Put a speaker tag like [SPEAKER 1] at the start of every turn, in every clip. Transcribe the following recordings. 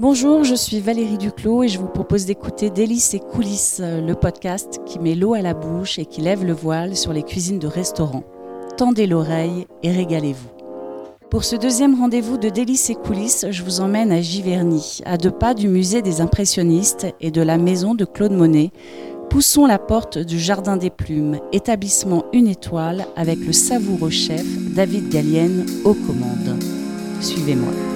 [SPEAKER 1] Bonjour, je suis Valérie Duclos et je vous propose d'écouter Délices et coulisses, le podcast qui met l'eau à la bouche et qui lève le voile sur les cuisines de restaurants. Tendez l'oreille et régalez-vous. Pour ce deuxième rendez-vous de Délices et coulisses, je vous emmène à Giverny, à deux pas du musée des impressionnistes et de la maison de Claude Monet. Poussons la porte du Jardin des Plumes, établissement une étoile avec le savoureux chef David Gallienne aux commandes. Suivez-moi.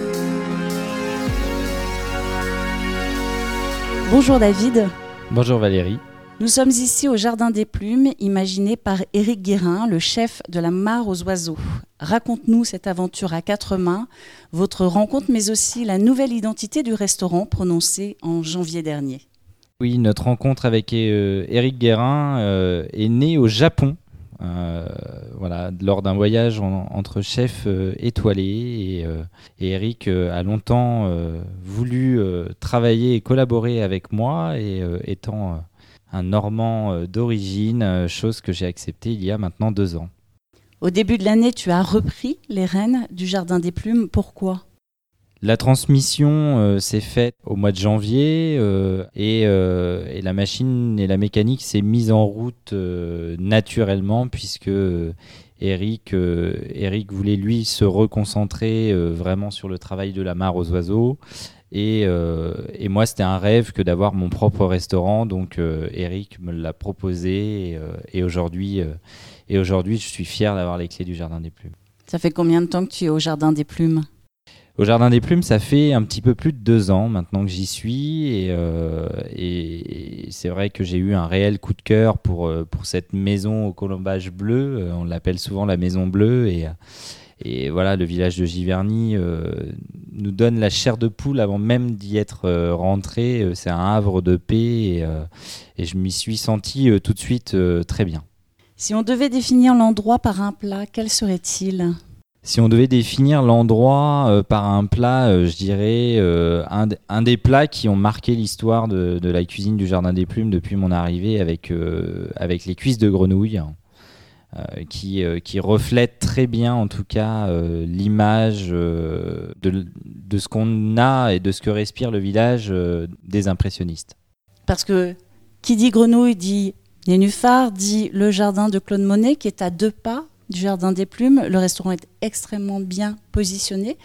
[SPEAKER 1] Bonjour David.
[SPEAKER 2] Bonjour Valérie.
[SPEAKER 1] Nous sommes ici au Jardin des Plumes, imaginé par Éric Guérin, le chef de la Mare aux Oiseaux. Raconte-nous cette aventure à quatre mains, votre rencontre, mais aussi la nouvelle identité du restaurant prononcée en janvier dernier.
[SPEAKER 2] Oui, notre rencontre avec euh, Éric Guérin euh, est née au Japon. Euh, voilà, lors d'un voyage entre chefs étoilés et, Eric a longtemps voulu travailler et collaborer avec moi et étant un Normand euh, d'origine, euh, chose que j'ai acceptée il y a maintenant deux ans.
[SPEAKER 1] Au début de l'année, tu as repris les rênes du Jardin des Plumes. Pourquoi?
[SPEAKER 2] La transmission euh, s'est faite au mois de janvier et, la machine et la mécanique s'est mise en route naturellement puisque Eric, Eric voulait lui se reconcentrer vraiment sur le travail de la mare aux oiseaux euh, et, moi, c'était un rêve que d'avoir mon propre restaurant. Donc, euh, Eric me l'a proposé. Et, euh, aujourd'hui, et aujourd'hui, je suis fier d'avoir les clés du Jardin des Plumes.
[SPEAKER 1] Ça fait combien de temps que tu es au Jardin des Plumes?
[SPEAKER 2] Au Jardin des Plumes, ça fait un petit peu plus de deux ans maintenant que j'y suis. Et, et c'est vrai que j'ai eu un réel coup de cœur pour, pour cette maison au colombage bleu. On l'appelle souvent la maison bleue. Et et voilà, le village de Giverny euh, nous donne la chair de poule avant même d'y être euh, rentré. Euh, c'est un havre de paix et, je m'y suis senti tout de suite très bien.
[SPEAKER 1] Si on devait définir l'endroit par un plat, quel serait-il?
[SPEAKER 2] Si on devait définir l'endroit par un plat, je dirais un, des plats qui ont marqué l'histoire de, la cuisine du Jardin des Plumes depuis mon arrivée avec, les cuisses de grenouille. Euh, qui, euh, qui, reflète très bien en tout cas euh, l'image de, de, ce qu'on a et de ce que respire le village des impressionnistes.
[SPEAKER 1] Parce que qui dit grenouille dit nénuphar, dit le jardin de Claude Monet qui est à deux pas du jardin des plumes. Le restaurant est extrêmement bien positionné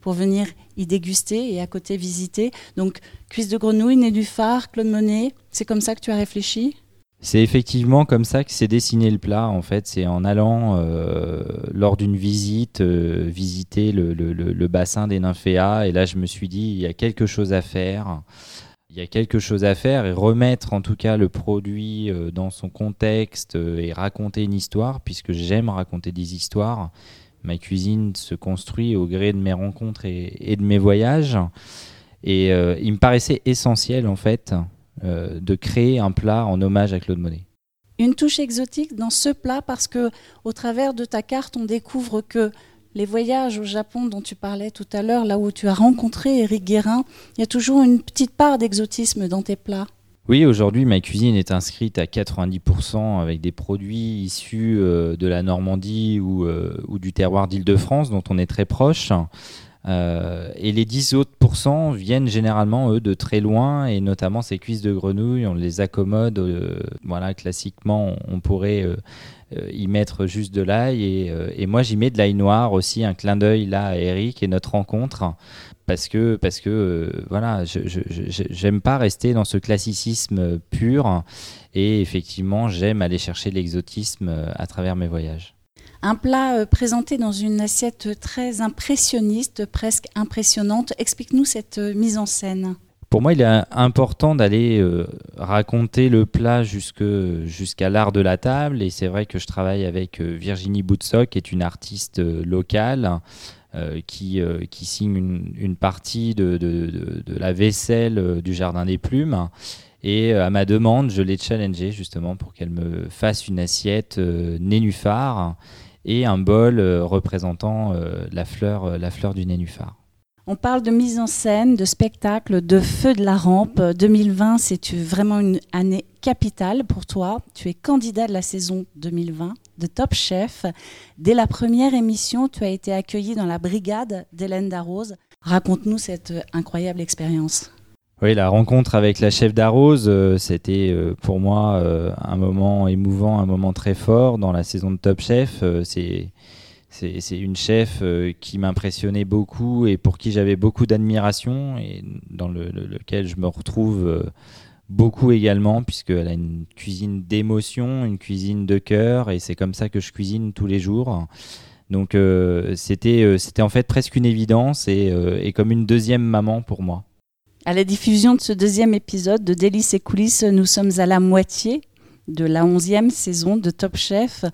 [SPEAKER 1] pour venir y déguster et à côté visiter. Donc cuisse de grenouille, nénuphar, Claude Monet, c'est comme ça que tu as réfléchi?
[SPEAKER 2] C'est effectivement comme ça que s'est dessiné le plat. En fait, c'est en allant euh, lors d'une visite euh, visiter le, bassin des nymphéas. Et là, je me suis dit, il y a quelque chose à faire. Il y a quelque chose à faire et remettre en tout cas le produit euh, dans son contexte et raconter une histoire, puisque j'aime raconter des histoires. Ma cuisine se construit au gré de mes rencontres et de mes voyages. Et il me paraissait essentiel en fait euh, de créer un plat en hommage à Claude Monet.
[SPEAKER 1] Une touche exotique dans ce plat parce que au travers de ta carte, on découvre que les voyages au Japon dont tu parlais tout à l'heure, là où tu as rencontré Eric Guérin, il y a toujours une petite part d'exotisme dans tes plats.
[SPEAKER 2] Oui, aujourd'hui, ma cuisine est inscrite à 90% avec des produits issus euh, de la Normandie ou, euh, ou du terroir d'Île-de-France, dont on est très proche. Euh, et les 10 autres pourcents viennent généralement, eux, de très loin, et notamment ces cuisses de grenouille, on les accommode. Euh, voilà, classiquement, on, pourrait euh, y mettre juste de l'ail. Et, et, moi, j'y mets de l'ail noir aussi, un clin d'œil là à Eric et notre rencontre. Parce que, parce que voilà, j'aime pas rester dans ce classicisme pur. Et effectivement, j'aime aller chercher l'exotisme à travers mes voyages.
[SPEAKER 1] Un plat euh, présenté dans une assiette très impressionniste, presque impressionnante. Explique-nous cette euh, mise en scène.
[SPEAKER 2] Pour moi, il est important d'aller euh, raconter le plat jusqu'à l'art de la table. Et c'est vrai que je travaille avec Virginie Boutsock, qui est une artiste locale. qui, signe une, partie de, la vaisselle du Jardin des Plumes. Et à ma demande, je l'ai challengée justement pour qu'elle me fasse une assiette nénuphar et un bol euh, représentant euh, la, fleur, euh, la fleur du nénuphar.
[SPEAKER 1] On parle de mise en scène, de spectacle, de feu de la rampe. 2020, c'est vraiment une année capitale pour toi. Tu es candidat de la saison 2020 de Top Chef. Dès la première émission, tu as été accueilli dans la brigade d'Hélène Darroze. Raconte-nous cette incroyable expérience.
[SPEAKER 2] Oui, la rencontre avec la chef d'Arrose, euh, c'était euh, pour moi euh, un moment émouvant, un moment très fort dans la saison de Top Chef. c'est une chef qui m'impressionnait beaucoup et pour qui j'avais beaucoup d'admiration et dans lequel je me retrouve beaucoup également puisqu'elle a une cuisine d'émotion, une cuisine de cœur et c'est comme ça que je cuisine tous les jours. Donc c'était c'était en fait presque une évidence et comme une deuxième maman pour moi.
[SPEAKER 1] À la diffusion de ce deuxième épisode de Délices et coulisses, nous sommes à la moitié de la onzième saison de Top Chef.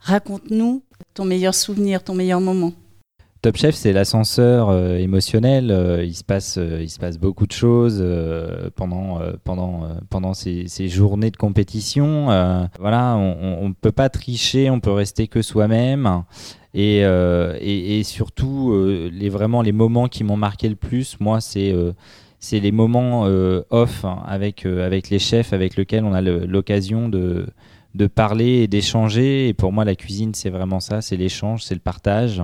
[SPEAKER 1] Raconte-nous ton meilleur souvenir, ton meilleur moment.
[SPEAKER 2] Top Chef, c'est l'ascenseur euh, émotionnel. Euh, il, se passe, euh, il se passe beaucoup de choses pendant, pendant, pendant ces, journées de compétition. voilà, on ne peut pas tricher, on peut rester que soi-même. Et, et, et, surtout, les, vraiment, les moments qui m'ont marqué le plus, moi, c'est c'est les moments euh, off hein, avec, euh, avec les chefs avec lesquels on a l'occasion de, de parler et d'échanger. Et pour moi, la cuisine, c'est vraiment ça, c'est l'échange, c'est le partage.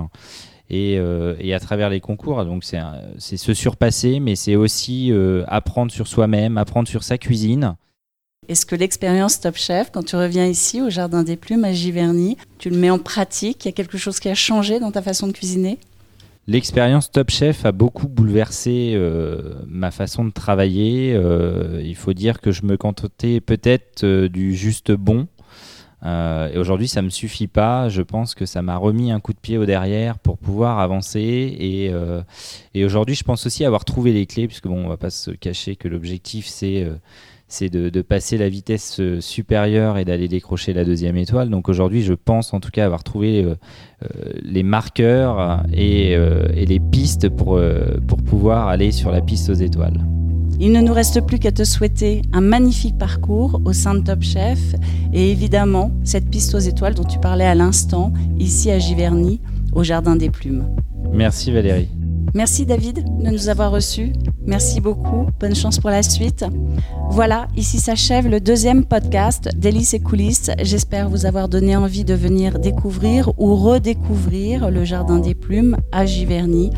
[SPEAKER 2] Et, euh, et, à travers les concours, donc c'est se surpasser, mais c'est aussi apprendre sur soi-même, apprendre sur sa cuisine.
[SPEAKER 1] Est-ce que l'expérience Top Chef, quand tu reviens ici au Jardin des Plumes à Giverny, tu le mets en pratique? Il y a quelque chose qui a changé dans ta façon de cuisiner?
[SPEAKER 2] L'expérience Top Chef a beaucoup bouleversé euh, ma façon de travailler. Euh, il faut dire que je me contentais peut-être euh, du juste bon. et aujourd'hui, ça ne me suffit pas. Je pense que ça m'a remis un coup de pied au derrière pour pouvoir avancer. Et, et aujourd'hui, je pense aussi avoir trouvé les clés, puisque bon, on va pas se cacher que l'objectif, c'est c'est de, passer la vitesse euh, supérieure et d'aller décrocher la deuxième étoile. Donc aujourd'hui, je pense en tout cas avoir trouvé euh, euh, les marqueurs et, les pistes pour, pour pouvoir aller sur la piste aux étoiles.
[SPEAKER 1] Il ne nous reste plus qu'à te souhaiter un magnifique parcours au sein de Top Chef et évidemment cette piste aux étoiles dont tu parlais à l'instant, ici à Giverny, au Jardin des Plumes.
[SPEAKER 2] Merci Valérie.
[SPEAKER 1] Merci David de nous avoir reçus. Merci beaucoup. Bonne chance pour la suite. Voilà, ici s'achève le deuxième podcast Délices et coulisses. J'espère vous avoir donné envie de venir découvrir ou redécouvrir le Jardin des Plumes à Giverny.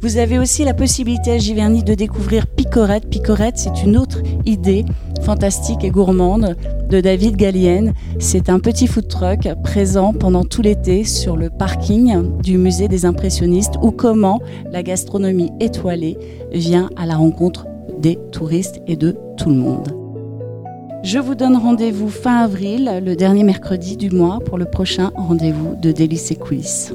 [SPEAKER 1] Vous avez aussi la possibilité à Giverny de découvrir Picorette. Picorette, c'est une autre idée fantastique et gourmande de David Gallienne. C'est un petit food truck présent pendant tout l'été sur le parking du musée des impressionnistes ou comment la gastronomie étoilée vient à la rencontre des touristes et de tout le monde. Je vous donne rendez-vous fin avril, le dernier mercredi du mois, pour le prochain rendez-vous de Délices et coulisses.